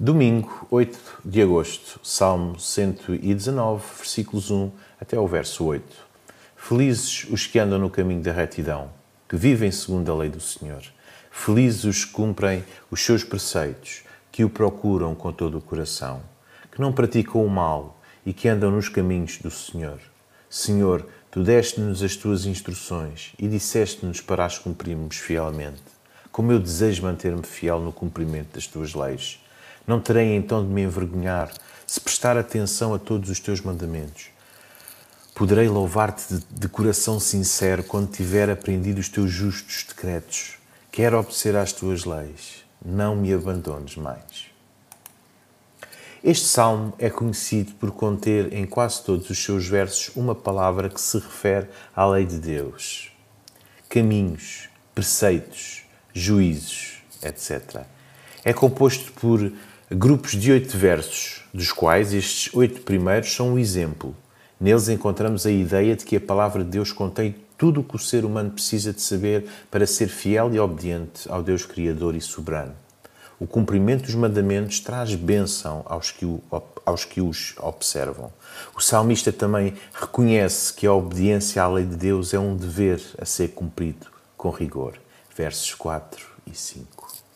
Domingo, 8 de agosto, Salmo 119, versículos 1 até o verso 8. Felizes os que andam no caminho da retidão, que vivem segundo a lei do Senhor. Felizes os que cumprem os seus preceitos, que o procuram com todo o coração, que não praticam o mal e que andam nos caminhos do Senhor. Senhor, tu deste-nos as tuas instruções e disseste-nos para as cumprirmos fielmente. Como eu desejo manter-me fiel no cumprimento das tuas leis. Não terei então de me envergonhar se prestar atenção a todos os teus mandamentos. Poderei louvar-te de coração sincero quando tiver aprendido os teus justos decretos. Quero obedecer às tuas leis. Não me abandones mais. Este salmo é conhecido por conter em quase todos os seus versos uma palavra que se refere à lei de Deus. Caminhos, preceitos, juízos, etc. É composto por grupos de oito versos, dos quais estes oito primeiros são um exemplo. Neles encontramos a ideia de que a palavra de Deus contém tudo o que o ser humano precisa de saber para ser fiel e obediente ao Deus Criador e Soberano. O cumprimento dos mandamentos traz bênção aos que, o, aos que os observam. O salmista também reconhece que a obediência à lei de Deus é um dever a ser cumprido com rigor. Versos 4 e 5.